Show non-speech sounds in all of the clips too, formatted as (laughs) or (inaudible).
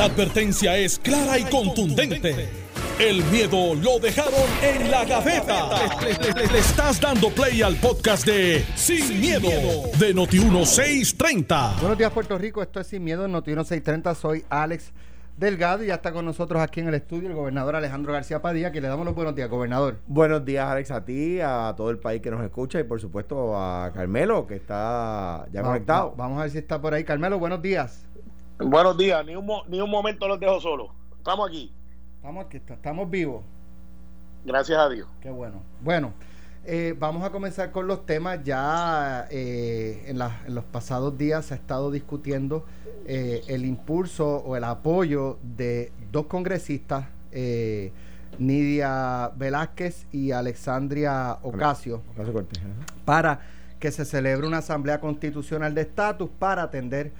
La advertencia es clara y contundente. El miedo lo dejaron en la gaveta. Le, estás dando play al podcast de Sin, miedo, de Noti1630. Buenos días, Puerto Rico. Esto es Sin Miedo en Noti1630. Soy Alex Delgado y ya está con nosotros aquí en el estudio el gobernador Alejandro García Padilla, que le damos los buenos días, gobernador. Buenos días, Alex, a ti, a todo el país que nos escucha y por supuesto a Carmelo, que está ya conectado. vamos a ver si está por ahí. Carmelo, buenos días. Buenos días, ni un, ni un momento los dejo solos. Estamos aquí. Estamos aquí, estamos vivos. Gracias a Dios. Qué bueno. Bueno, eh, vamos a comenzar con los temas. Ya eh, en, los pasados días se ha estado discutiendo eh, el impulso o el apoyo de dos congresistas, Nidia Velázquez y Alexandria Ocasio, para que se celebre una asamblea constitucional de estatus para atender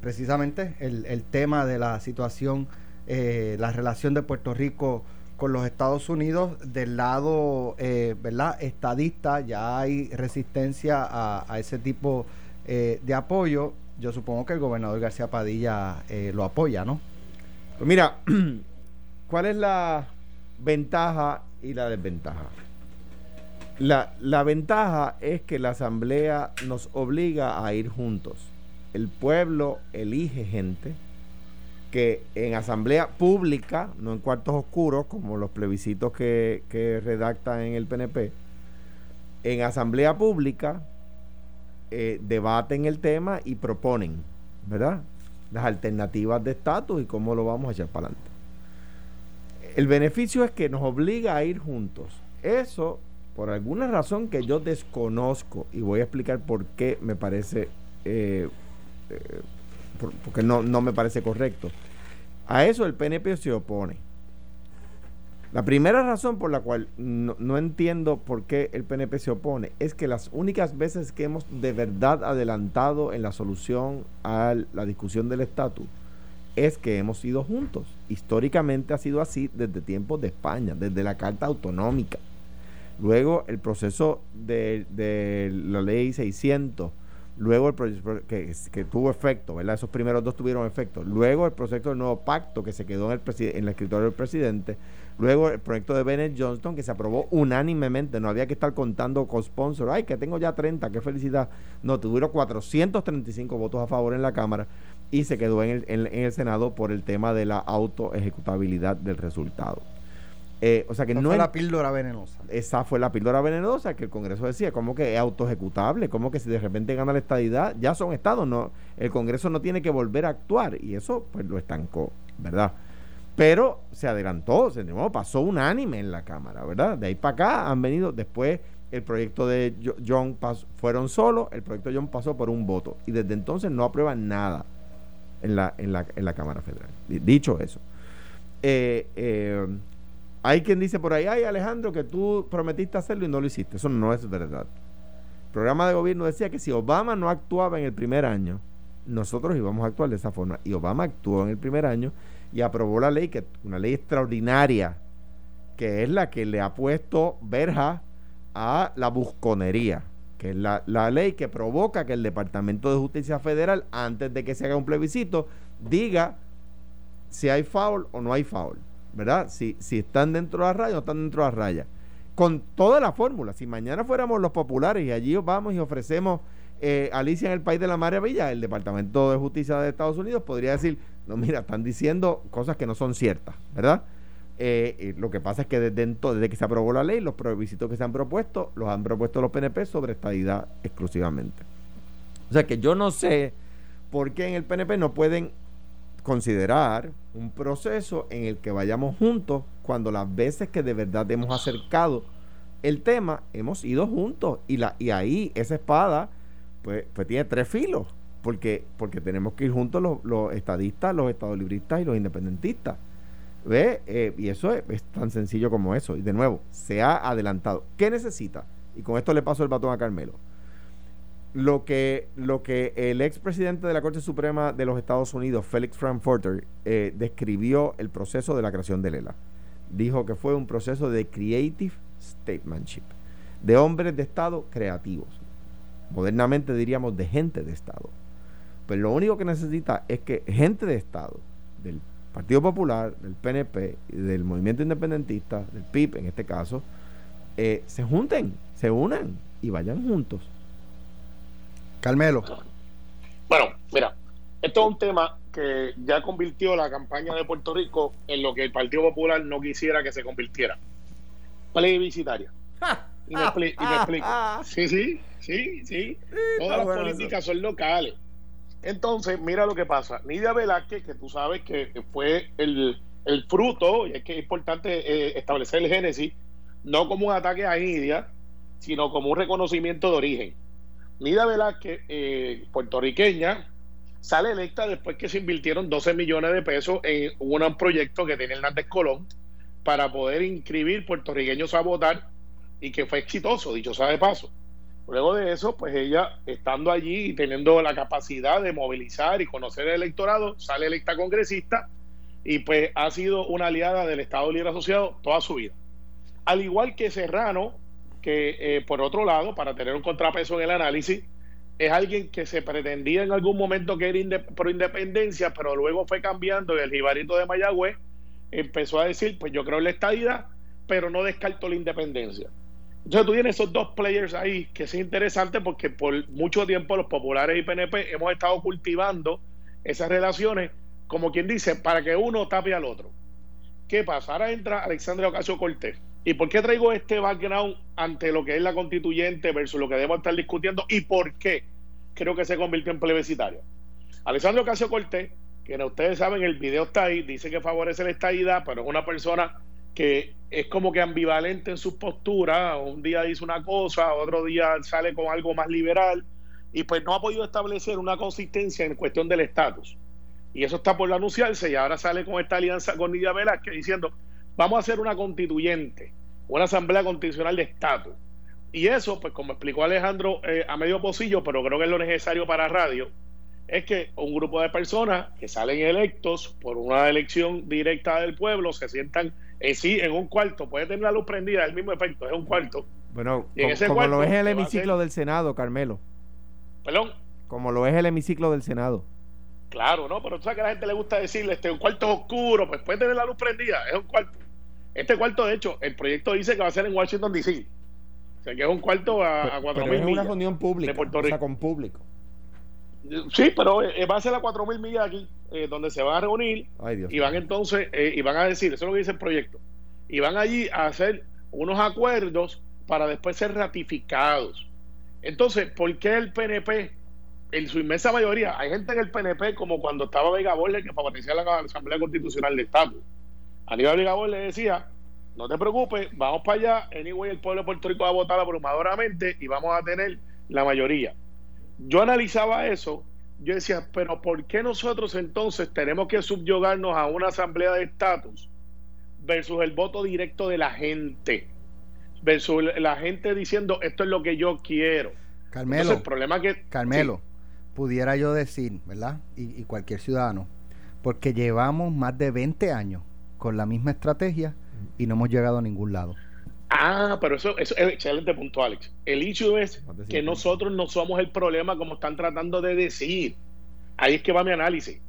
precisamente el, el, tema de la situación, la relación de Puerto Rico con los Estados Unidos del lado eh, ¿verdad? estadista ya hay resistencia a, ese tipo eh, de apoyo yo supongo que el gobernador García Padilla eh, lo apoya ¿no? Pues mira (clears throat) ¿cuál es la ventaja y la desventaja? La, la ventaja es que la asamblea nos obliga a ir juntos el pueblo elige gente que en asamblea pública, no en cuartos oscuros, como los plebiscitos que, redactan en el PNP, en asamblea pública eh, debaten el tema y proponen, ¿verdad? Las alternativas de estatus y cómo lo vamos a echar para adelante. El beneficio es que nos obliga a ir juntos. Eso, por alguna razón que yo desconozco, y voy a explicar por qué me parece eh, porque no, no me parece correcto. A eso el PNP se opone. La primera razón por la cual no, entiendo por qué el PNP se opone es que las únicas veces que hemos de verdad adelantado en la solución a la discusión del estatus es que hemos ido juntos. Históricamente ha sido así desde tiempos de España, desde la Carta Autonómica. Luego el proceso de, de la ley 600 luego el proyecto que, tuvo efecto, ¿verdad? Esos primeros dos tuvieron efecto. Luego el proyecto del nuevo pacto que se quedó en, el en escritorio del presidente. Luego el proyecto de Bennett Johnston que se aprobó unánimemente. No había que estar contando con sponsor. Ay, que tengo ya 30, qué felicidad. No, tuvieron 435 votos a favor en la Cámara y se quedó en el, en el Senado por el tema de la autoejecutabilidad del resultado. Eh, o sea que no fue la píldora venenosa. Esa fue la píldora venenosa que el Congreso decía, como que es autoejecutable, como que si de repente gana la estadidad, ya son estados, no, el Congreso no tiene que volver a actuar y eso pues lo estancó, ¿verdad? Pero se adelantó, se pasó unánime en la Cámara, ¿verdad? De ahí para acá han venido después el proyecto de John fueron solos, el proyecto de John pasó por un voto y desde entonces no aprueban nada en la, en la, en la Cámara Federal. Dicho eso, eh, eh, hay quien dice por ahí, ay Alejandro, que tú prometiste hacerlo y no lo hiciste. Eso no es verdad. El programa de gobierno decía que si Obama no actuaba en el primer año, nosotros íbamos a actuar de esa forma. Y Obama actuó en el primer año y aprobó la ley, que una ley extraordinaria, que es la que le ha puesto verja a la busconería, que es la, la ley que provoca que el Departamento de Justicia Federal, antes de que se haga un plebiscito, diga si hay foul o no hay foul. ¿Verdad? Si, si están dentro de la raya o no están dentro de la raya. Con toda la fórmula. Si mañana fuéramos los populares y allí vamos y ofrecemos eh, Alicia en el País de la Maravilla, el Departamento de Justicia de Estados Unidos podría decir, no, mira, están diciendo cosas que no son ciertas, ¿verdad? Eh, lo que pasa es que desde, desde que se aprobó la ley, los plebiscitos que se han propuesto, los han propuesto los PNP sobre estadidad exclusivamente. O sea que yo no sé por qué en el PNP no pueden considerar un proceso en el que vayamos juntos cuando las veces que de verdad hemos acercado el tema, hemos ido juntos y, la, y ahí esa espada pues, pues tiene tres filos, porque, porque tenemos que ir juntos los, estadistas, los estadolibristas y los independentistas. ¿Ve? Eh, y eso es, es, tan sencillo como eso. Y de nuevo, se ha adelantado. ¿Qué necesita? Y con esto le paso el batón a Carmelo lo que, lo que el expresidente de la Corte Suprema de los Estados Unidos, Felix Frankfurter, eh, describió el proceso de la creación de Lela. Dijo que fue un proceso de creative statementship, de hombres de Estado creativos. Modernamente diríamos de gente de Estado. Pero lo único que necesita es que gente de Estado del Partido Popular, del PNP, del Movimiento Independentista, del PIB en este caso, eh, se junten, se unan y vayan juntos. Carmelo. Bueno, mira, esto es un tema que ya convirtió la campaña de Puerto Rico en lo que el Partido Popular no quisiera que se convirtiera. Plebiscitaria. Y me, explico. Sí, sí, sí, sí. Todas las políticas son locales. Entonces, mira lo que pasa. Nidia Velázquez, que tú sabes que fue el, fruto, y es que es importante eh, establecer el génesis, no como un ataque a Nidia, sino como un reconocimiento de origen. Nidia Velázquez, eh, puertorriqueña, sale electa después que se invirtieron 12 millones de pesos en un proyecto que tiene Hernández Colón para poder inscribir puertorriqueños a votar y que fue exitoso, dicho sea de paso. Luego de eso, pues ella, estando allí y teniendo la capacidad de movilizar y conocer el electorado, sale electa congresista y pues ha sido una aliada del Estado Libre Asociado toda su vida. Al igual que Serrano, que eh, por otro lado, para tener un contrapeso en el análisis, es alguien que se pretendía en algún momento que era pro independencia, pero luego fue cambiando y el jibarito de Mayagüez empezó a decir, pues yo creo en la estadidad, pero no descarto la independencia. Entonces tú tienes esos dos players ahí, que es interesante porque por mucho tiempo los populares y PNP hemos estado cultivando esas relaciones, como quien dice, para que uno tape al otro. ¿Qué pasa? Ahora entra Alexandria Ocasio Cortés. ¿Y por qué traigo este background ante lo que es la constituyente versus lo que debemos estar discutiendo? ¿Y por qué creo que se convirtió en plebiscitario? Alexandria Ocasio Cortés, que ustedes saben, el video está ahí, dice que favorece la estadidad, pero es una persona que es como que ambivalente en sus posturas, un día dice una cosa, otro día sale con algo más liberal, y pues no ha podido establecer una consistencia en cuestión del estatus. Y eso está por anunciarse, y ahora sale con esta alianza con Nidia Velázquez diciendo, vamos a hacer una constituyente, una asamblea constitucional de estatus. Y eso, pues como explicó Alejandro eh, a medio pocillo, pero creo que es lo necesario para radio, es que un grupo de personas que salen electos por una elección directa del pueblo se sientan eh, sí, en un cuarto, puede tener la luz prendida, el mismo efecto, es un cuarto. Bueno, como, lo es el hemiciclo del Senado, Carmelo. ¿Perdón? Como lo es el hemiciclo del Senado. Claro, ¿no? Pero tú sabes que a la gente le gusta decirle, este, un cuarto oscuro, pues puede tener la luz prendida, es un cuarto. Este cuarto, de hecho, el proyecto dice que va a ser en Washington, D.C. O sea, que es un cuarto a, a 4.000 millas. es una reunión pública, o sea, con público. Sí, pero eh, va a ser a 4.000 millas aquí, eh, donde se van a reunir y van entonces, eh, y van a decir, eso es lo que dice el proyecto, y van allí a hacer unos acuerdos para después ser ratificados. Entonces, ¿por qué el PNP, en su inmensa mayoría, hay gente en el PNP como cuando estaba Vega Borges que favorecía la Asamblea Constitucional de Estado? Aníbal Vega le decía, no te preocupes, vamos para allá, anyway el pueblo de Puerto Rico va a votar abrumadoramente y vamos a tener la mayoría yo analizaba eso, yo decía, pero ¿por qué nosotros entonces tenemos que subyugarnos a una asamblea de estatus versus el voto directo de la gente? Versus la gente diciendo, esto es lo que yo quiero. Carmelo, el problema que... Carmelo, pudiera yo decir, ¿verdad? Y, y cualquier ciudadano, porque llevamos más de 20 años con la misma estrategia y no hemos llegado a ningún lado. Ah, pero eso, es excelente punto, Alex. El hecho es que nosotros no somos el problema como están tratando de decir. Ahí es que va mi análisis.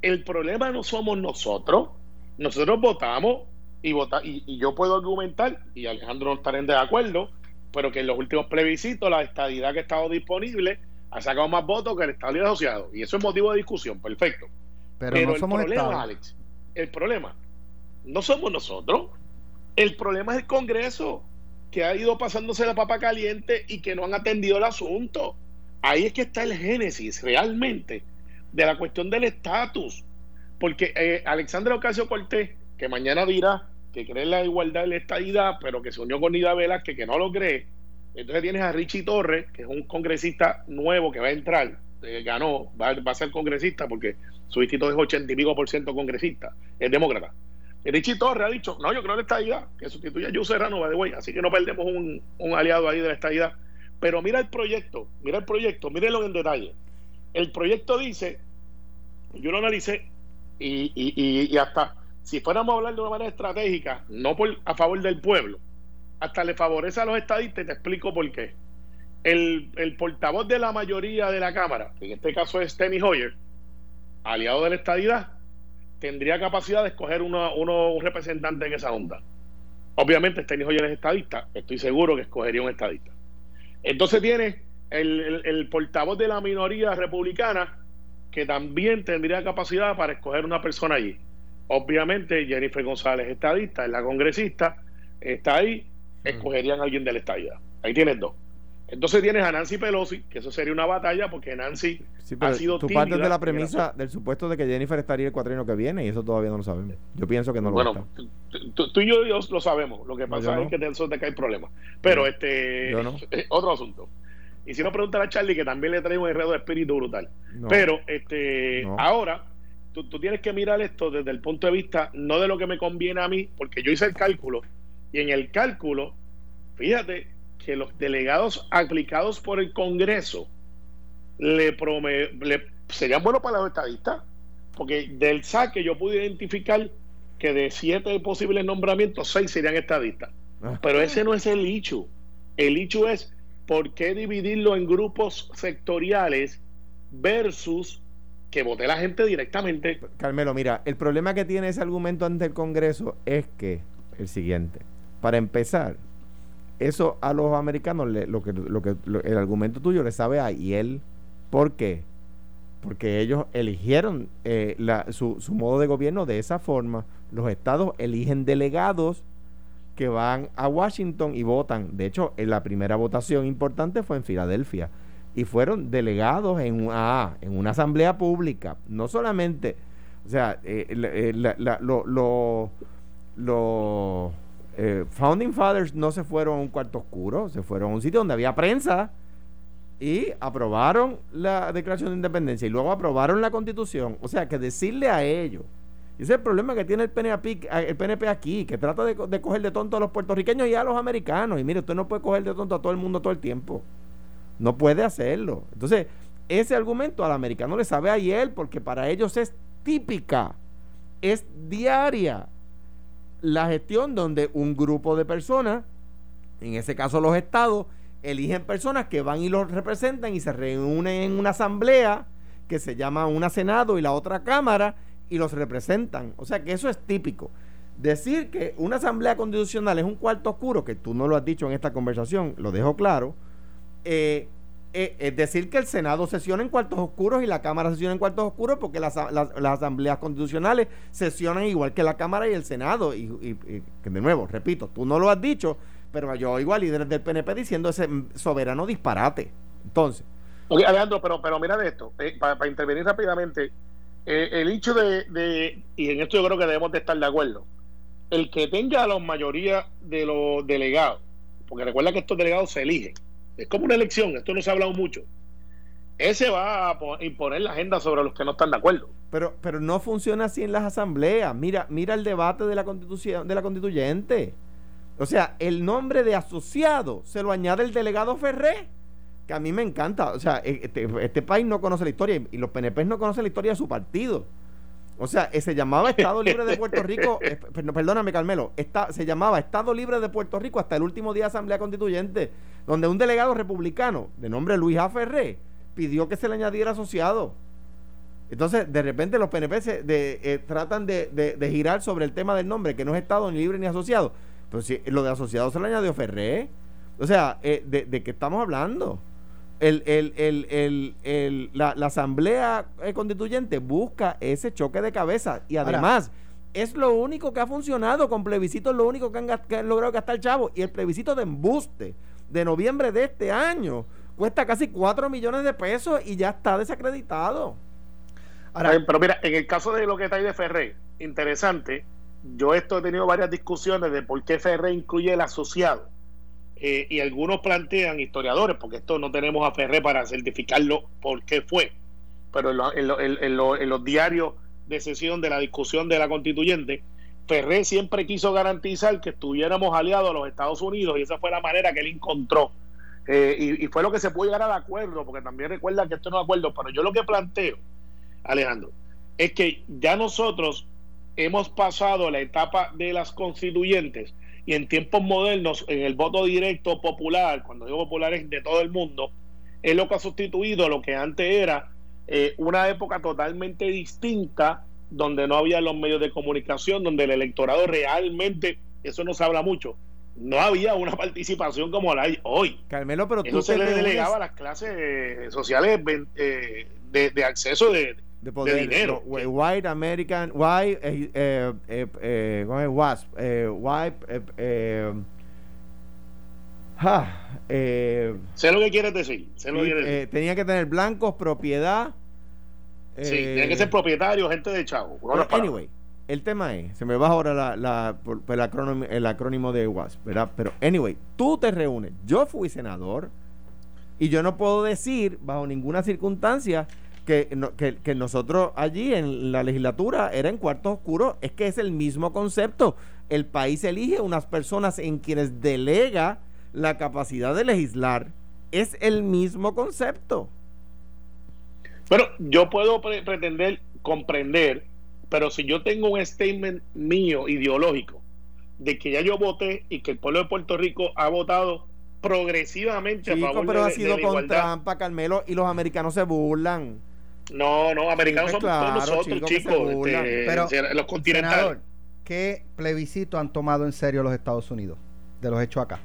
El problema no somos nosotros. Nosotros votamos y, vota, y, yo puedo argumentar, y Alejandro no estará de acuerdo, pero que en los últimos plebiscitos la estadidad que ha estado disponible ha sacado más votos que el Estado Asociado. Y eso es motivo de discusión, perfecto. Pero, no somos el problema, Alex, el problema no somos nosotros el problema es el Congreso, que ha ido pasándose la papa caliente y que no han atendido el asunto. Ahí es que está el génesis realmente de la cuestión del estatus. Porque eh, Ocasio Cortés, que mañana dirá que cree en la igualdad de la estadidad, pero que se unió con Nida Velázquez, que no lo cree. Entonces tienes a Richie Torres, que es un congresista nuevo que va a entrar, eh, ganó, va, a ser congresista porque su distrito es 80 y pico por ciento congresista, es demócrata. Richie Torres ha dicho, no, yo creo en la estadidad, que sustituye a Yu Serrano, así que no perdemos un, aliado ahí de la estadidad. Pero mira el proyecto, mira el proyecto, mírenlo en detalle. El proyecto dice, yo lo analicé, y, hasta si fuéramos a hablar de una manera estratégica, no a favor del pueblo, hasta le favorece a los estadistas, te explico por qué. El, portavoz de la mayoría de la Cámara, en este caso es Steny Hoyer, aliado de la estadidad, tendría capacidad de escoger uno, uno, un representante en esa onda. Obviamente, este hijo es estadista, estoy seguro que escogería un estadista. Entonces tiene el, el, portavoz de la minoría republicana que también tendría capacidad para escoger una persona allí. Obviamente, Jennifer González, estadista, es la congresista, está ahí, mm. escogerían a alguien de la estadía. Ahí tienes dos. Entonces tienes a Nancy Pelosi, que eso sería una batalla porque Nancy ha sido Tú partes de la premisa del supuesto de que Jennifer estaría el cuatrino que viene y eso todavía no lo sabemos. Yo pienso que no lo bueno, Tú, y yo, lo sabemos. Lo que pasa es que de eso te cae problema. Pero este (laughs) otro asunto. Y si no preguntar a Charlie, que también le trae un enredo de espíritu brutal. Pero este ahora tú, tú tienes que mirar esto desde el punto de vista no de lo que me conviene a mí, porque yo hice el cálculo y en el cálculo, fíjate, que los delegados aplicados por el Congreso le, le serían buenos para los estadistas, porque del saque yo pude identificar que de siete posibles nombramientos, seis serían estadistas. Ah. Pero ese no es el hecho. El hecho es por qué dividirlo en grupos sectoriales versus que vote la gente directamente. Carmelo, mira, el problema que tiene ese argumento ante el Congreso es que el siguiente. Para empezar, eso a los americanos, lo que, lo que el argumento tuyo le sabe a él. ¿Por qué? Porque ellos eligieron eh, su, su modo de gobierno de esa forma. Los estados eligen delegados que van a Washington y votan. De hecho, en la primera votación importante fue en Filadelfia. Y fueron delegados en, ah, en una asamblea pública. No solamente, o sea, eh, eh, lo, lo, lo eh, Founding Fathers no se fueron a un cuarto oscuro, se fueron a un sitio donde había prensa y aprobaron la Declaración de Independencia y luego aprobaron la Constitución. O sea, que decirle a ellos, ese es el problema que tiene el PNP, el aquí, que trata de, de, coger de tonto a los puertorriqueños y a los americanos. Y mire, usted no puede coger de tonto a todo el mundo todo el tiempo. No puede hacerlo. Entonces, ese argumento al americano le sabe a él porque para ellos es típica, es diaria la gestión donde un grupo de personas, en ese caso los estados, eligen personas que van y los representan y se reúnen en una asamblea que se llama una Senado y la otra Cámara y los representan. O sea que eso es típico. Decir que una asamblea constitucional es un cuarto oscuro, que tú no lo has dicho en esta conversación, lo dejo claro, eh, eh, es decir que el Senado sesiona en cuartos oscuros y la Cámara sesiona en cuartos oscuros porque las, asambleas constitucionales sesionan igual que la Cámara y el Senado. Y, que de nuevo, repito, tú no lo has dicho, pero yo oigo a líderes del PNP diciendo ese soberano disparate. Entonces. Ok, Alejandro, pero, pero mira de esto, eh, para, intervenir rápidamente, eh, el hecho de, y en esto yo creo que debemos de estar de acuerdo, el que tenga la mayoría de los delegados, porque recuerda que estos delegados se eligen es como una elección, esto no se ha hablado mucho. Ese va a imponer la agenda sobre los que no están de acuerdo. Pero, pero no funciona así en las asambleas. Mira, mira el debate de la constitución, de la constituyente. O sea, el nombre de asociado se lo añade el delegado Ferré, que a mí me encanta. O sea, e, este, este país no conoce la historia y los PNP no conocen la historia de su partido. O sea, eh, se llamaba Estado Libre de Puerto Rico, (laughs) eh, perdóname Carmelo, está, se llamaba Estado Libre de Puerto Rico hasta el último día de Asamblea Constituyente, donde un delegado republicano de nombre Luis A. Ferré pidió que se le añadiera asociado. Entonces, de repente los PNP se, de, eh, tratan de, de, girar sobre el tema del nombre, que no es Estado ni libre ni asociado. Pero si lo de asociado se le añadió Ferré. O sea, ¿de, ¿de qué estamos hablando? el, el, el, la, Asamblea eh, Constituyente busca ese choque de cabeza y además es lo único que ha funcionado con plebiscitos, lo único que han, logrado gastar chavo y el plebiscito de embuste de noviembre de este año cuesta casi 4 millones de pesos y ya está desacreditado. Ahora, pero mira, en el caso de lo que está ahí de Ferré, interesante, yo esto he tenido varias discusiones de por qué Ferré incluye el asociado eh, y algunos plantean, historiadores, porque esto no tenemos a Ferré para certificarlo por qué fue, pero en, los diarios de sesión de la discusión de la constituyente, Ferré siempre quiso garantizar que estuviéramos aliados a los Estados Unidos y esa fue la manera que él encontró. Eh, y, fue lo que se pudo llegar al acuerdo, porque también recuerda que esto no es acuerdo, pero yo lo que planteo, Alejandro, es que ya nosotros hemos pasado la etapa de las constituyentes y en tiempos modernos, en el voto directo popular, cuando digo popular es de todo el mundo, es lo que ha sustituido lo que antes era eh, una época totalmente distinta donde no había los medios de comunicación, donde el electorado realmente, eso no se habla mucho, no había una (laughs) participación como la hay hoy. Carmelo, pero tú se le delegaba a las clases sociales eh, de, acceso de, de, dinero. white American, white, eh, eh, eh, eh ¿cómo es? WASP, eh, white, eh, eh, sé lo que quieres decir. Sé lo que tenía que tener blancos, propiedad. Sí, tenía que ser propietario, gente de chavo. anyway, el tema es, se me va ahora la, la, el, acrónimo, el acrónimo de WASP, ¿verdad? Pero, anyway, tú te reúnes. Yo fui senador y yo no puedo decir, bajo ninguna circunstancia, que, que, nosotros allí en la legislatura era en cuartos oscuros, es que es el mismo concepto. El país elige unas personas en quienes delega la capacidad de legislar. Es el mismo concepto. Pero yo puedo pretender comprender, pero si yo tengo un statement mío ideológico de que ya yo voté y que el pueblo de Puerto Rico ha votado progresivamente a favor pero ha sido con trampa, Carmelo, y los americanos se burlan. No, no, americanos somos todos nosotros, chicos. Este, pero, los continentales. ¿Qué plebiscito han tomado en serio los Estados Unidos de los hechos acá?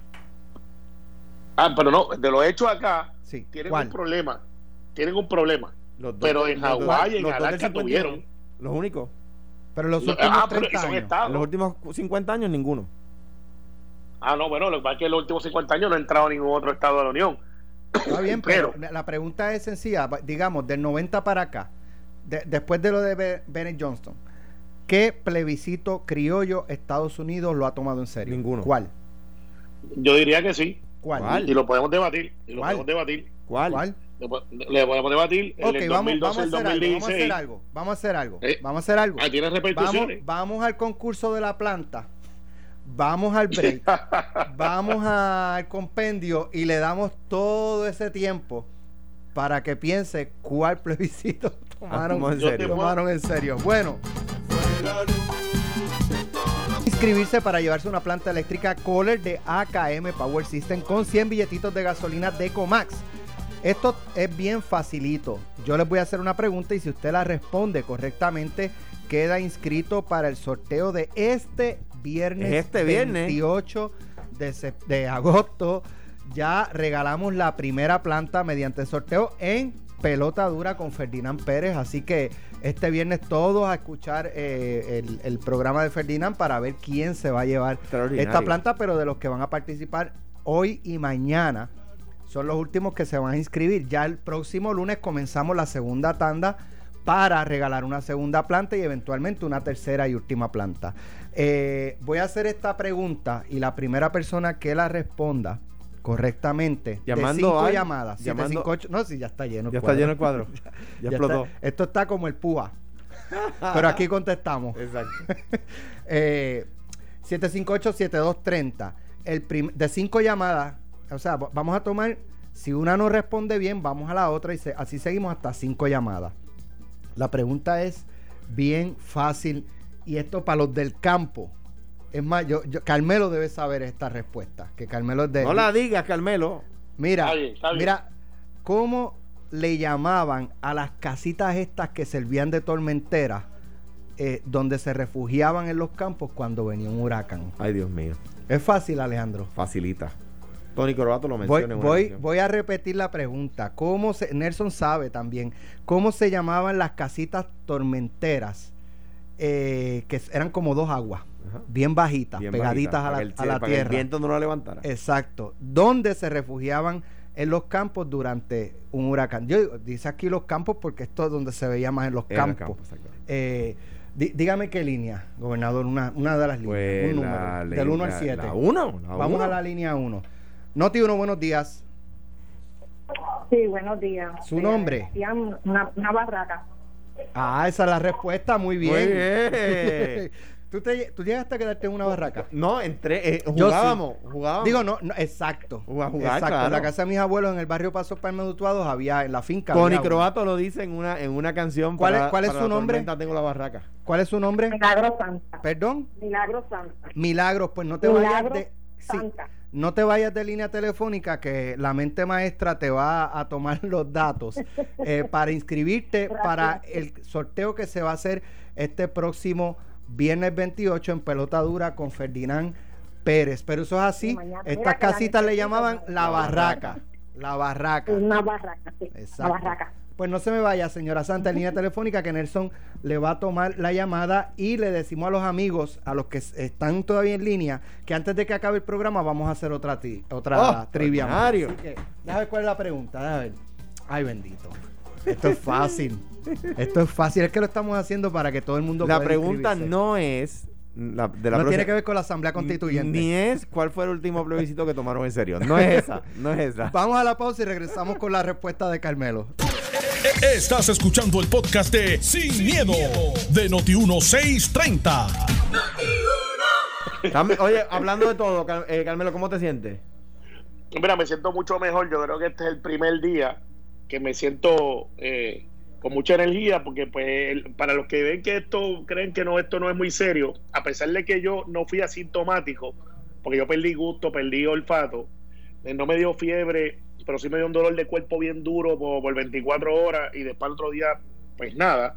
Ah, pero no, de los hechos acá sí. tienen un problema. Tienen un problema. Pero en Hawái, en Alaska tuvieron. Los únicos. Pero los últimos ah, 30 años. los últimos 50 años, ninguno. Ah, no, bueno, lo que pasa es que en los últimos 50 años no ha entrado ningún otro estado de la Unión. Está bien, (coughs) pero, la pregunta es sencilla. Digamos, del 90 para acá, después de lo de Bennett Johnston, ¿qué plebiscito criollo Estados Unidos lo ha tomado en serio? Ninguno. ¿Cuál? Yo diría que sí. ¿Cuál? Y lo podemos debatir. Y lo podemos debatir. ¿Cuál? Le podemos debatir. Ok, vamos, vamos, a hacer algo, vamos a hacer algo. Vamos a hacer algo. Eh, vamos a hacer algo. Ah, tiene repercusiones. Vamos, vamos al concurso de la planta vamos al break, (laughs) vamos al compendio y le damos todo ese tiempo para que piense cuál plebiscito (laughs) tomaron, en, serio. tomaron en serio. Bueno. Inscribirse para llevarse una planta eléctrica Kohler de AKM Power System con 100 billetitos de gasolina de Comax. Esto es bien facilito. Yo les voy a hacer una pregunta y si usted la responde correctamente, queda inscrito para el sorteo de este viernes, este viernes 28 de, agosto. Ya regalamos la primera planta mediante sorteo en pelota dura con Ferdinand Pérez. Así que este viernes todos a escuchar eh, el, programa de Ferdinand para ver quién se va a llevar esta planta, pero de los que van a participar hoy y mañana son los últimos que se van a inscribir. Ya el próximo lunes comenzamos la segunda tanda para regalar una segunda planta y eventualmente una tercera y última planta. Eh, voy a hacer esta pregunta y la primera persona que la responda correctamente, llamando de cinco llamadas, no, si ya está lleno. Ya está lleno el cuadro. (laughs) ya, explotó. esto está como el púa. (laughs) Pero aquí contestamos. Exacto. (laughs) eh, 758-7230. El de cinco llamadas, o sea, vamos a tomar, si una no responde bien, vamos a la otra y así seguimos hasta cinco llamadas. La pregunta es bien fácil y esto para los del campo. Es más, yo, Carmelo debe saber esta respuesta. Que Carmelo es de. No la digas, Carmelo. Mira, mira, ¿cómo le llamaban a las casitas estas que servían de tormenteras, eh, donde se refugiaban en los campos cuando venía un huracán? Ay, Dios mío. Es fácil, Alejandro. Facilita. Tony Corbato lo menciona. Voy, voy, a repetir la pregunta. ¿Cómo se, Nelson sabe también cómo se llamaban las casitas tormenteras eh, que eran como dos aguas, bien bajitas, pegaditas a la, a la tierra. el viento no la levantara. Exacto. Donde se refugiaban en los campos durante un huracán. Yo dice aquí los campos porque esto es donde se veía más en los campos. Eh, dígame qué línea, gobernador, una, una de las líneas. Pues un número, del 1 al 7. La 1. Vamos a la línea 1. Noti 1, buenos días. Sí, buenos días. ¿Su nombre? Una, una barraca. Ah, esa es la respuesta, muy bien. Muy bien. (laughs) ¿Tú, te, ¿Tú llegaste a quedarte en una barraca? No, entré, eh, jugábamos, jugábamos. Digo, no, no exacto. Jugar, exacto. En la casa de mis abuelos, en el barrio Paso Palma Dutuados, había en la finca. Tony Croato lo dice en una, en una canción. ¿Cuál es, cuál es su nombre? Tengo la barraca. ¿Cuál es su nombre? Milagro Santa. ¿Perdón? Milagro Santa. Milagros, pues no te vayas de. Santa. no te vayas de línea telefónica que la mente maestra te va a tomar los datos (laughs) eh, para inscribirte para el sorteo que se va a hacer este próximo viernes 28 en pelota dura con Ferdinand Pérez. Pero eso es así. Estas casitas le llamaban la barraca. La barraca. Una barraca, sí. La barraca. Pues no se me vaya, señora Santa, en línea telefónica, que Nelson le va a tomar la llamada y le decimos a los amigos, a los que están todavía en línea, que antes de que acabe el programa vamos a hacer otra, otra oh, trivia. Así que, déjame ver cuál es la pregunta. Déjame ver. Ay, bendito. Esto es fácil. (laughs) Esto es fácil. Es que lo estamos haciendo para que todo el mundo La pregunta no es. La, de no tiene que ver con la Asamblea Constituyente. Ni es cuál fue el último plebiscito que tomaron en serio. No es esa. (laughs) No es esa. Vamos a la pausa y regresamos con la respuesta de Carmelo. Estás escuchando el podcast de Sin, miedo, de Noti1630. Oye, hablando de todo, eh, Carmelo, ¿cómo te sientes? Mira, me siento mucho mejor. Yo creo que este es el primer día que me siento eh, con mucha energía, porque pues para los que ven que esto, creen que no, esto no es muy serio, a pesar de que yo no fui asintomático, porque yo perdí gusto, perdí olfato, no me dio fiebre, pero sí me dio un dolor de cuerpo bien duro por, 24 horas y después otro día, pues nada.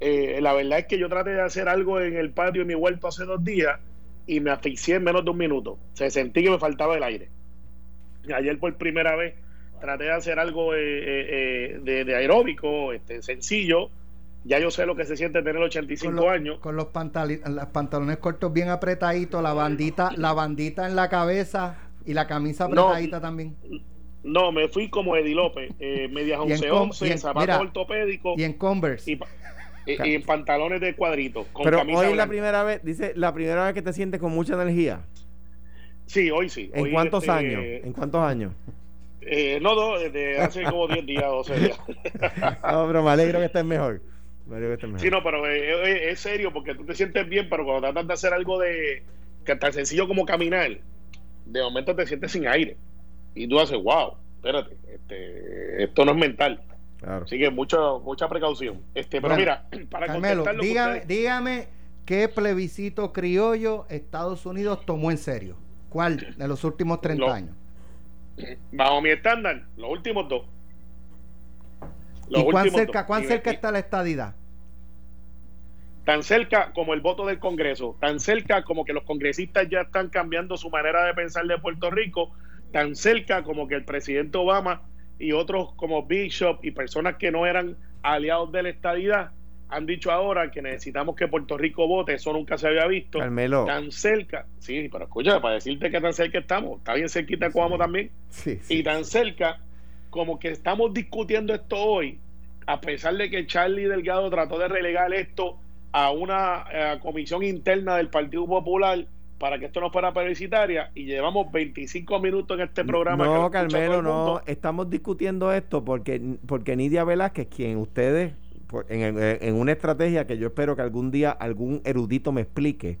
Eh, la verdad es que yo traté de hacer algo en el patio de mi huerto hace dos días y me asfixié en menos de un minuto. se sentí que me faltaba el aire. Ayer por primera vez traté de hacer algo eh, eh, eh, de, aeróbico, este, sencillo. Ya yo sé lo que se siente tener 85 años. Con los pantalones cortos bien apretaditos, la bandita, la bandita en la cabeza y la camisa apretadita también. No, me fui como Eddie López, medias 11-11, zapatos ortopédicos. Y en Converse. Y, en pantalones de cuadrito. Pero hoy es la primera vez, dice, la primera vez que te sientes con mucha energía. Sí, hoy sí. ¿En cuántos este, años? ¿En cuántos años? Eh, no, no, desde hace como 10 días, 12 días. (laughs) no, pero me alegro que estés mejor. Me alegro que estés mejor. Sí, no, pero eh, eh, es serio porque tú te sientes bien, pero cuando tratas de hacer algo de que tan sencillo como caminar, de momento te sientes sin aire. Y tú haces, wow, espérate, este, esto no es mental. Claro. Así que mucha, mucha precaución. Este, pero mira, para Carmelo, dígame, dígame qué plebiscito criollo Estados Unidos tomó en serio. ¿Cuál de los últimos 30 años? Bajo mi estándar, los últimos dos. ¿Y cuán cerca, cuán cerca está la estadidad? Tan cerca como el voto del Congreso, tan cerca como que los congresistas ya están cambiando su manera de pensar de Puerto Rico, tan cerca como que el presidente Obama y otros como Bishop y personas que no eran aliados de la estadidad han dicho ahora que necesitamos que Puerto Rico vote, eso nunca se había visto. Tan cerca, sí, pero escucha, para decirte que tan cerca estamos, está bien cerquita Cuamo también. y tan cerca como que estamos discutiendo esto hoy, a pesar de que Charlie Delgado trató de relegar esto a una eh, comisión interna del Partido Popular para que esto no fuera publicitaria y llevamos 25 minutos en este programa. No, Carmelo, no, estamos discutiendo esto porque, porque Nidia Velázquez, quien ustedes en, una estrategia que yo espero que algún día algún erudito me explique,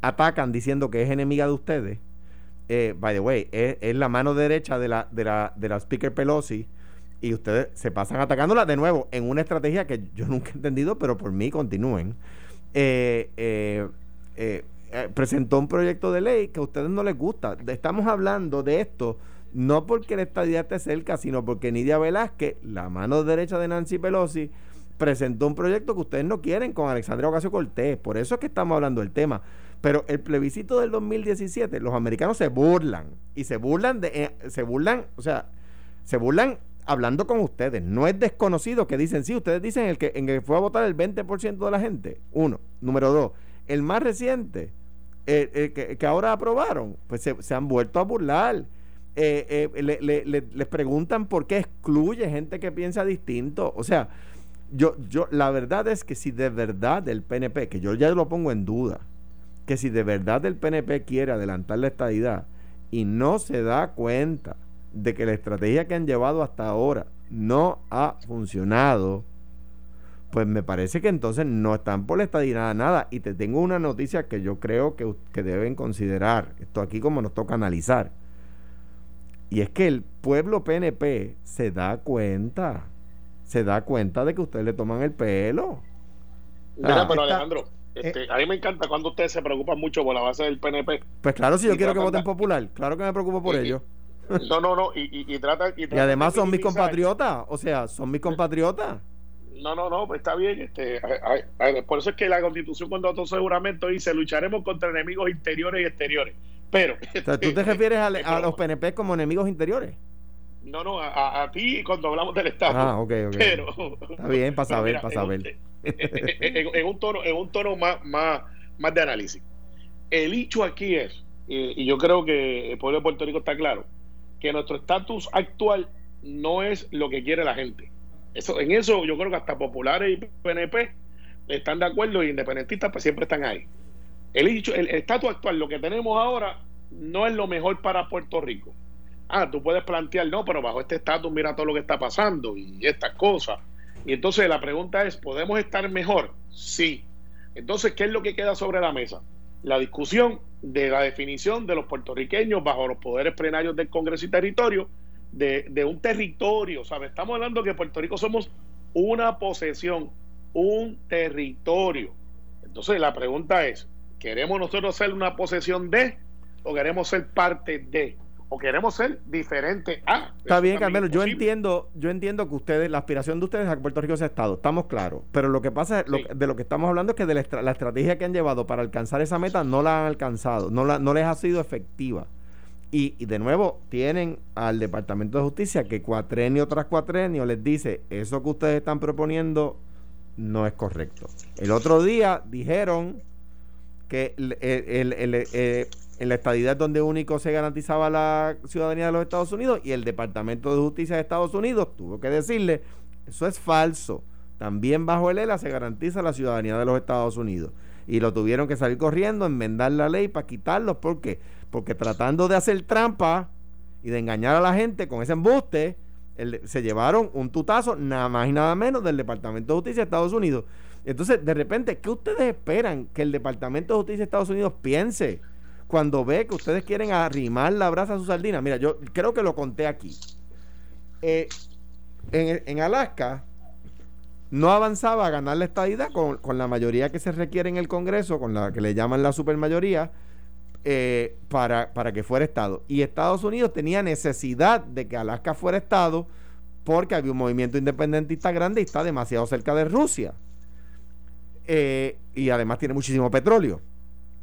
atacan diciendo que es enemiga de ustedes. Eh, by the way, es, la mano derecha de la, de, la, de la Speaker Pelosi y ustedes se pasan atacándola de nuevo en una estrategia que yo (laughs) nunca he entendido, pero por mí continúen. Eh, eh, presentó un proyecto de ley que a ustedes no les gusta. Estamos hablando de esto no porque la estadía esté cerca, sino porque Nidia Velázquez, la mano derecha de Nancy Pelosi, presentó un proyecto que ustedes no quieren con Alexandria Ocasio Cortés. Por eso es que estamos hablando del tema. Pero el plebiscito del 2017, los americanos se burlan. Y se burlan de. Eh, se burlan, o sea, se burlan hablando con ustedes. No es desconocido que dicen, sí, ustedes dicen el que, en que fue a votar el 20% de la gente. Uno. Número dos, el más reciente, que, ahora aprobaron, pues se, han vuelto a burlar. Eh, eh, les preguntan por qué excluye gente que piensa distinto. O sea, yo, yo, la verdad es que si de verdad el PNP, que yo ya lo pongo en duda, que si de verdad el PNP quiere adelantar la estadidad y no se da cuenta de que la estrategia que han llevado hasta ahora no ha funcionado, pues me parece que entonces no están por la estadidad nada. Y te tengo una noticia que yo creo que, que deben considerar, esto aquí como nos toca analizar. Y es que el pueblo PNP se da cuenta se da cuenta de que ustedes le toman el pelo. Mira, pero Alejandro, este, eh, a mí me encanta cuando ustedes se preocupan mucho por la base del PNP. Pues claro, si yo quiero que voten popular, claro que me preocupo por ellos. No, no, no, y, y, y, trata, y, además son mis compatriotas, o sea, son mis compatriotas. No, no, no, pues está bien. Este, por eso es que la constitución cuando otro juramento dice lucharemos contra enemigos interiores y exteriores. Pero... ¿tú te refieres a, los PNP como enemigos interiores? No, no, a, ti cuando hablamos del Estado. Ah, ok, ok. Pero, está bien, para (laughs) saber, para saber. En, un tono, en un tono más, más, más de análisis. El hecho aquí es, y yo creo que el pueblo de Puerto Rico está claro, que nuestro estatus actual no es lo que quiere la gente. Eso, en eso yo creo que hasta populares y PNP están de acuerdo y independentistas pues siempre están ahí. El el estatus actual, lo que tenemos ahora, no es lo mejor para Puerto Rico. Ah, tú puedes plantear, no, pero bajo este estatus mira todo lo que está pasando y estas cosas. Y entonces la pregunta es, ¿podemos estar mejor? Sí. Entonces, ¿qué es lo que queda sobre la mesa? La discusión de la definición de los puertorriqueños bajo los poderes plenarios del Congreso y territorio de, un territorio, ¿sabes? Estamos hablando que Puerto Rico somos una posesión, un territorio. Entonces la pregunta es, ¿queremos nosotros ser una posesión de o queremos ser parte de? O queremos ser diferente a. Está bien, Carmelo, yo entiendo, yo entiendo que ustedes, la aspiración de ustedes es a que Puerto Rico sea Estado, estamos claros, pero lo que pasa, de lo que estamos hablando es que de la, estrategia que han llevado para alcanzar esa meta no la han alcanzado, no, la, no les ha sido efectiva. Y, de nuevo, tienen al Departamento de Justicia que cuatrenio tras cuatrenio les dice, eso que ustedes están proponiendo no es correcto. El otro día dijeron que el, eh, en la estadidad donde único se garantizaba la ciudadanía de los Estados Unidos y el Departamento de Justicia de Estados Unidos tuvo que decirle, eso es falso. También bajo el ELA se garantiza la ciudadanía de los Estados Unidos. Y lo tuvieron que salir corriendo, enmendar la ley para quitarlos. ¿Por qué? Porque tratando de hacer trampa y de engañar a la gente con ese embuste, se llevaron un tutazo nada más y nada menos del Departamento de Justicia de Estados Unidos. Entonces, de repente, ¿qué ustedes esperan que el Departamento de Justicia de Estados Unidos piense cuando ve que ustedes quieren arrimar la brasa a su sardina? Mira, yo creo que lo conté aquí. Eh, en, Alaska no avanzaba a ganar la estadidad con, con la mayoría que se requiere en el Congreso, con la que le llaman la supermayoría eh, para, para que fuera Estado. Y Estados Unidos tenía necesidad de que Alaska fuera Estado porque había un movimiento independentista grande y está demasiado cerca de Rusia. Eh, y además tiene muchísimo petróleo.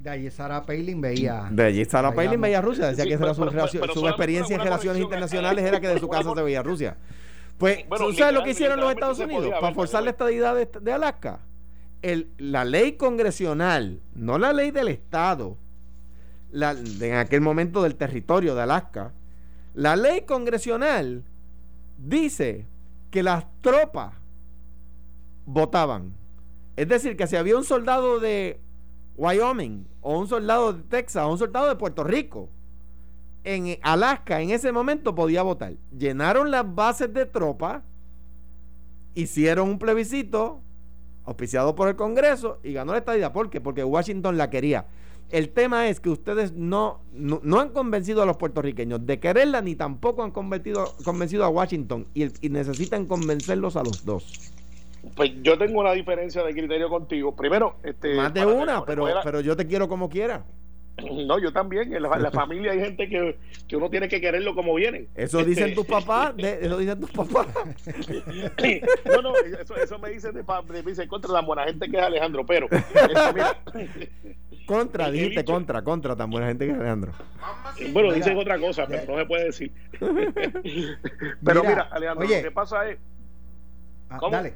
De allí Sarah Palin veía. De allí Sarah Palin veía Rusia. Decía que esa era su, experiencia en relaciones internacionales, era que de su casa se veía Rusia. Pues, ¿tú sabes lo que hicieron los Estados Unidos para forzar la estadidad de, de Alaska? El, la ley congresional, no la ley del Estado, en aquel momento del territorio de Alaska, la ley congresional dice que las tropas votaban. Es decir, que si había un soldado de Wyoming o un soldado de Texas o un soldado de Puerto Rico en Alaska en ese momento podía votar. Llenaron las bases de tropas, hicieron un plebiscito auspiciado por el Congreso y ganó la estadía. ¿Por qué? Porque Washington la quería. El tema es que ustedes no, no, han convencido a los puertorriqueños de quererla ni tampoco han convencido, convencido a Washington y, necesitan convencerlos a los dos. Pues yo tengo una diferencia de criterio contigo. Primero, este, más de una, pero, pero yo te quiero como quiera. (clears throat) No, yo también. En la, (laughs) familia hay gente que, uno tiene que quererlo como vienen. (laughs) Eso dicen tus papás. eso dicen tus papás. no, no, eso, me dicen de, me dicen contra la buena gente que es Alejandro. Pero, (laughs) este, mira, contra, dijiste contra, contra tan buena gente que Alejandro. Bueno, dicen otra cosa, pero no se puede decir. pero mira, Alejandro, lo que pasa es. Ah, dale.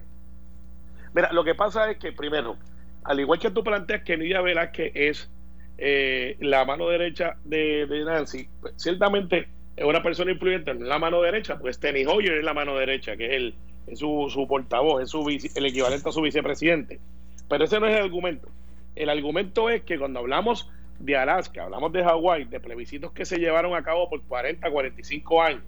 Mira, lo que pasa es que, primero, al igual que tú planteas que Nidia Velázquez es eh, la mano derecha de, Nancy, pues, ciertamente es una persona influyente en la mano derecha, pues Tenny Hoyer es la mano derecha, que es el su, su portavoz, es su el equivalente a su vicepresidente. Pero ese no es el argumento. El argumento es que cuando hablamos de Alaska, hablamos de Hawái, de plebiscitos que se llevaron a cabo por 40, 45 años,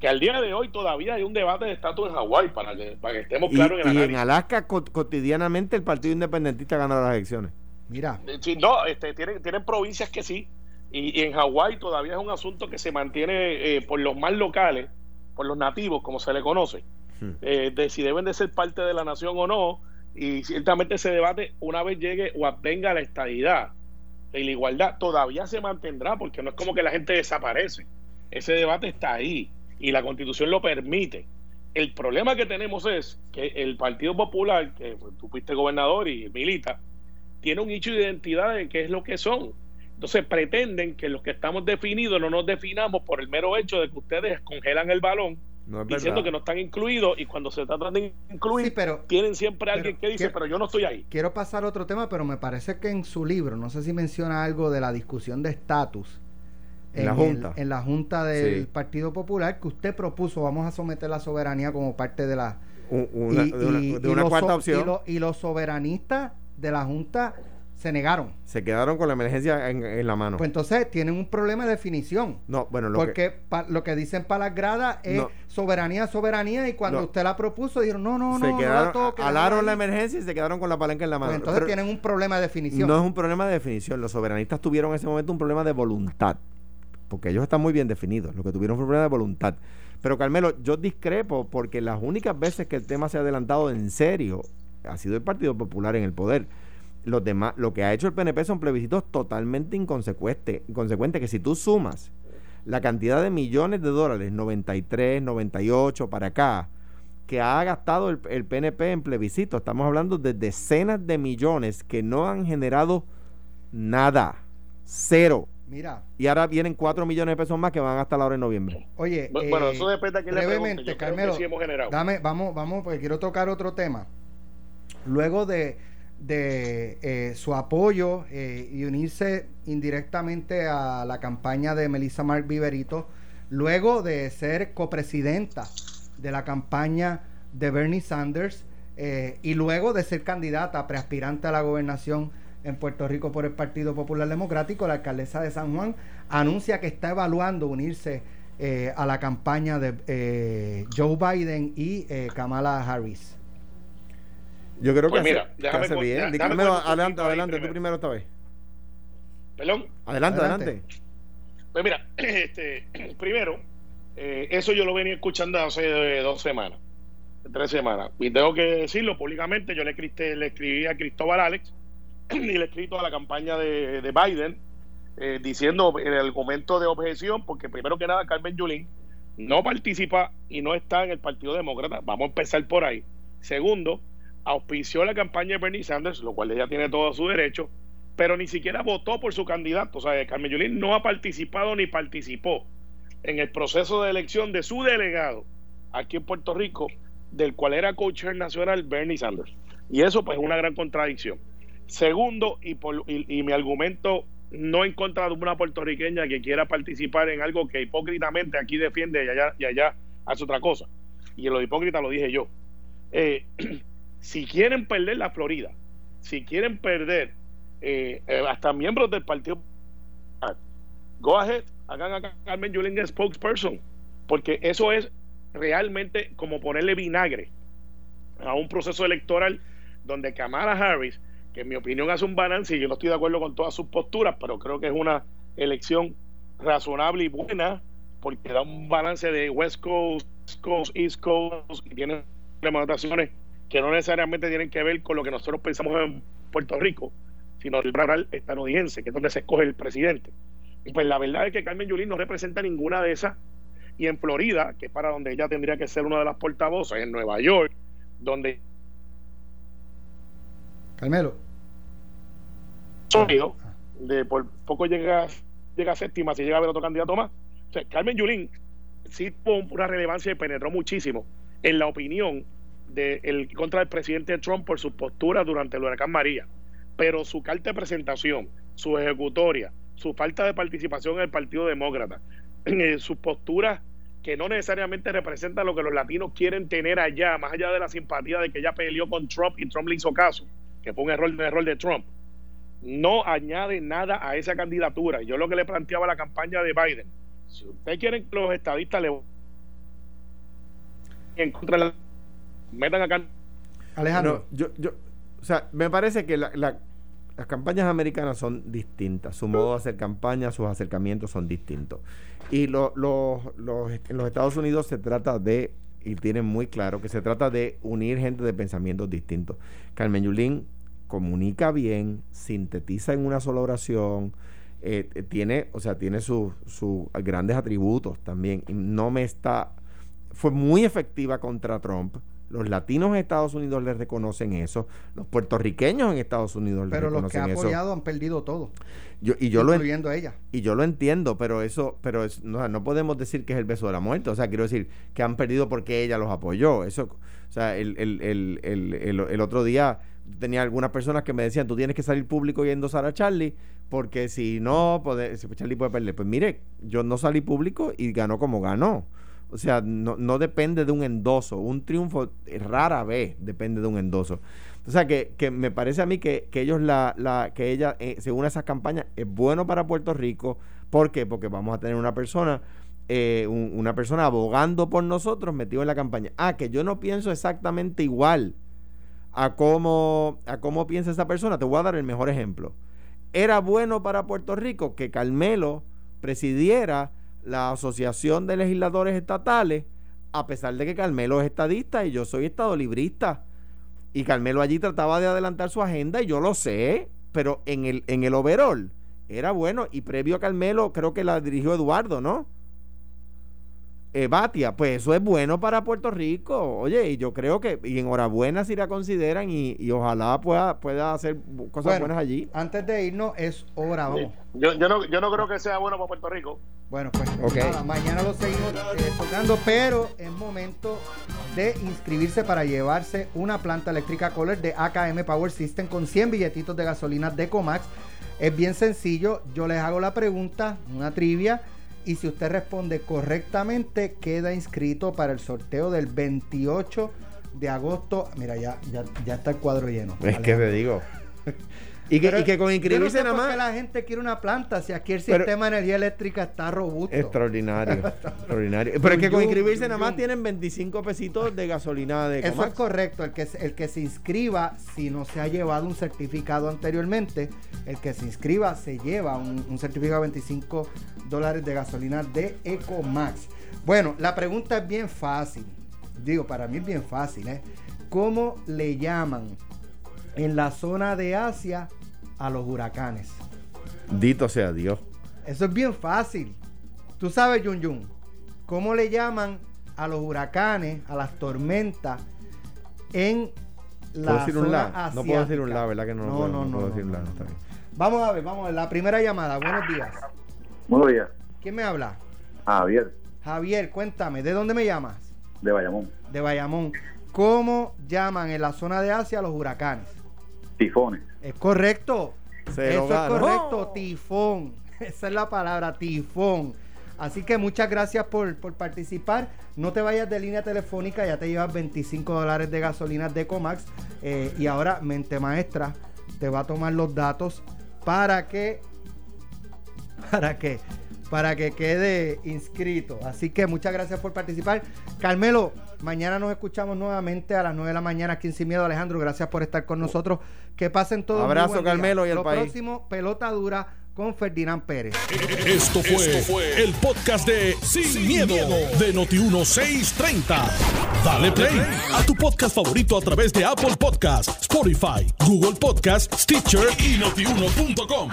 que al día de hoy todavía hay un debate de estatus en Hawái, para que, para que estemos claros en Y en Alaska cotidianamente el Partido Independentista gana las elecciones. Mira. Eh, no, este, tienen, tienen provincias que sí, y, en Hawái todavía es un asunto que se mantiene eh, por los más locales, por los nativos, como se le conoce, hmm. eh, de si deben de ser parte de la nación o no, y ciertamente ese debate, una vez llegue o venga la estadidad y la igualdad, todavía se mantendrá, porque no es como que la gente desaparece. Ese debate está ahí y la constitución lo permite. El problema que tenemos es que el Partido Popular, que pues, tú fuiste gobernador y milita, tiene un hecho de identidad de qué es lo que son. Entonces pretenden que los que estamos definidos no nos definamos por el mero hecho de que ustedes congelan el balón diciendo que no están incluidos y cuando se trata de incluir tienen siempre alguien que dice pero yo no estoy ahí quiero pasar a otro tema pero me parece que en su libro no sé si menciona algo de la discusión de estatus en, la Junta en la Junta del Partido Popular que usted propuso vamos a someter la soberanía como parte de la una, de una, cuarta opción y los soberanistas de la Junta se negaron. Se quedaron con la emergencia en, la mano. Pues entonces tienen un problema de definición. No, bueno, lo porque lo que dicen para las gradas es soberanía, soberanía, y cuando usted la propuso dijeron, no, no, no, quedaron, no alaron la emergencia y se quedaron con la palanca en la mano. Pues entonces tienen un problema de definición. No es un problema de definición. Los soberanistas tuvieron en ese momento un problema de voluntad. Porque ellos están muy bien definidos. Lo que tuvieron fue un problema de voluntad. Pero Carmelo, yo discrepo porque las únicas veces que el tema se ha adelantado en serio ha sido el Partido Popular en el poder los demás, lo que ha hecho el PNP son plebiscitos totalmente inconsecuentes, inconsecuentes, que si tú sumas la cantidad de millones de dólares, 93, 98 para acá, que ha gastado el, PNP en plebiscitos, estamos hablando de decenas de millones que no han generado nada, cero. Mira. Y ahora vienen 4 millones de pesos más que van a gastar ahora en noviembre. Oye, bueno, eso depende de quién brevemente, Carmelo, dame, vamos, vamos, porque quiero tocar otro tema. Luego de de eh, su apoyo eh, y unirse indirectamente a la campaña de Melissa Mark Viverito, luego de ser copresidenta de la campaña de Bernie Sanders eh, y luego de ser candidata preaspirante a la gobernación en Puerto Rico por el Partido Popular Democrático, la alcaldesa de San Juan anuncia que está evaluando unirse a la campaña de Joe Biden y Kamala Harris. Yo creo pues que, mira, hace, bien. adelante, adelante, tú primero esta vez. Perdón. Adelante, adelante. Pues mira, (clears throat) este, (clears throat) primero, eh, eso yo lo venía escuchando hace dos semanas, tres semanas. Y tengo que decirlo públicamente, yo le, le escribí a Cristóbal Alex y le he escrito a la campaña de, Biden eh, diciendo el argumento de objeción, porque primero que nada Carmen Yulín no participa y no está en el Partido Demócrata. Vamos a empezar por ahí. Segundo, auspició la campaña de Bernie Sanders, lo cual ella tiene todo su derecho, pero ni siquiera votó por su candidato. O sea, Carmen Yulín no ha participado ni participó en el proceso de elección de su delegado aquí en Puerto Rico, del cual era coach nacional Bernie Sanders. Y eso pues es una gran contradicción. Segundo, y, por, y, mi argumento no en contra de una puertorriqueña que quiera participar en algo que hipócritamente aquí defiende y allá, y allá hace otra cosa. Y lo hipócrita lo dije yo. Eh, (clears throat) si quieren perder la Florida, si quieren perder eh, eh, hasta miembros del partido, go ahead, hagan a Carmen Yulín spokesperson, porque eso es realmente como ponerle vinagre a un proceso electoral donde Kamala Harris, que en mi opinión hace un balance, y yo no estoy de acuerdo con todas sus posturas, pero creo que es una elección razonable y buena, porque da un balance de West Coast, Coast East Coast, y tiene demostraciones que no necesariamente tienen que ver con lo que nosotros pensamos en Puerto Rico, sino el plural estadounidense, que es donde se escoge el presidente. Y pues la verdad es que Carmen Yulín no representa ninguna de esas. Y en Florida, que es para donde ella tendría que ser una de las portavoces, en Nueva York, donde... Carmelo. Sonido, de poco llega, a séptima, si llega a haber otro candidato más. O sea, Carmen Yulín sí tuvo una relevancia y penetró muchísimo en la opinión de el, contra el presidente Trump por su postura durante el huracán María, pero su carta de presentación, su ejecutoria, su falta de participación en el Partido Demócrata, eh, sus posturas que no necesariamente representan lo que los latinos quieren tener allá, más allá de la simpatía de que ella peleó con Trump y Trump le hizo caso, que fue un error, un error de Trump, no añade nada a esa candidatura. Yo lo que le planteaba a la campaña de Biden, si ustedes quieren que los estadistas le en contra de la metan acá. Alejandro. yo, yo, o sea, me parece que la, las campañas americanas son distintas. Su modo de hacer campaña, sus acercamientos son distintos. Y lo, los, en los Estados Unidos se trata de, y tienen muy claro, que se trata de unir gente de pensamientos distintos. Carmen Yulín comunica bien, sintetiza en una sola oración. Eh, eh, tiene, o sea, tiene sus grandes atributos también. No me está fue muy efectiva contra Trump. Los latinos en Estados Unidos le reconocen eso. Los puertorriqueños en Estados Unidos le reconocen eso. Pero los que ha apoyado han perdido todo. Yo, y yo incluyendo lo, ella. Y yo lo entiendo, pero eso, pero es, no, no, podemos decir que es el beso de la muerte. O sea, quiero decir que han perdido porque ella los apoyó. Eso, o sea, el, el, el, el otro día tenía algunas personas que me decían, tú tienes que salir público y endosar a Charlie, porque si no, puede, Charlie puede perder. Pues mire, yo no salí público y ganó como ganó. O sea, no, no depende de un endoso. Un triunfo rara vez depende de un endoso. O sea, que, que me parece a mí que, que ellos, la, la, que ella, eh, según esas campañas, es bueno para Puerto Rico. ¿Por qué? Porque vamos a tener una persona, eh, una persona abogando por nosotros metido en la campaña. Ah, que yo no pienso exactamente igual a cómo, a cómo piensa esa persona. Te voy a dar el mejor ejemplo. Era bueno para Puerto Rico que Carmelo presidiera la Asociación de Legisladores Estatales, a pesar de que Carmelo es estadista y yo soy estado librista. Y Carmelo allí trataba de adelantar su agenda y yo lo sé, pero en el, en el overall era bueno. Y previo a Carmelo creo que la dirigió Eduardo, ¿no? eh, Batia, pues eso es bueno para Puerto Rico. Oye, y yo creo que, y enhorabuena si la consideran y, y ojalá pueda, pueda hacer cosas buenas allí. Antes de irnos, es hora, vamos. Yo, yo, no, yo no creo que sea bueno para Puerto Rico. Bueno, pues nada, mañana lo seguimos eh, tocando, pero es momento de inscribirse para llevarse una planta eléctrica Color de AKM Power System con 100 billetitos de gasolina de Comax. Es bien sencillo, yo les hago la pregunta, una trivia y si usted responde correctamente, queda inscrito para el sorteo del 28 de agosto. Mira, ya, ya, ya está el cuadro lleno. Es que te digo. (laughs) Y que, con inscribirse nada más. la gente quiere una planta si aquí el sistema de energía eléctrica está robusto. Extraordinario. (laughs) extraordinario. Pero es que con inscribirse nada más tienen 25 pesitos de gasolina de Eso es correcto. El que, el que se inscriba, si no se ha llevado un certificado anteriormente, el que se inscriba se lleva un, certificado de 25 dólares de gasolina de Ecomax. Bueno, la pregunta es bien fácil. Digo, para mí es bien fácil. ¿eh? ¿Cómo le llaman en la zona de Asia a los huracanes. Dito sea Dios. Eso es bien fácil. Tú sabes, Yun Yun, cómo le llaman a los huracanes, a las tormentas en la zona No puedo decir un lado, ¿verdad? Que no, no, no, no, puedo decir un lado. Vamos a ver, vamos a ver. La primera llamada. Buenos días. Buenos días. ¿Quién me habla? Javier. Javier, cuéntame, ¿de dónde me llamas? De Bayamón. De Bayamón. ¿Cómo llaman en la zona de Asia a los huracanes? Tifones. Es correcto. Eso es correcto, tifón. (laughs) Esa es la palabra, tifón. Así que muchas gracias por, participar. No te vayas de línea telefónica, ya te llevas 25 dólares de gasolina de Comax. Eh, y ahora, mente maestra, te va a tomar los datos para que. ¿Para qué? Para que quede inscrito. Así que muchas gracias por participar. Carmelo, Mañana nos escuchamos nuevamente a las 9 de la mañana aquí en Sin Miedo. Alejandro, gracias por estar con nosotros. Que pasen todos. Abrazo, Carmelo y el Lo país. próximo, pelota dura con Ferdinand Pérez. Esto fue, el podcast de Sin, miedo, de Noti1630. Dale play a tu podcast favorito a través de Apple Podcasts, Spotify, Google Podcasts, Stitcher y notiuno.com.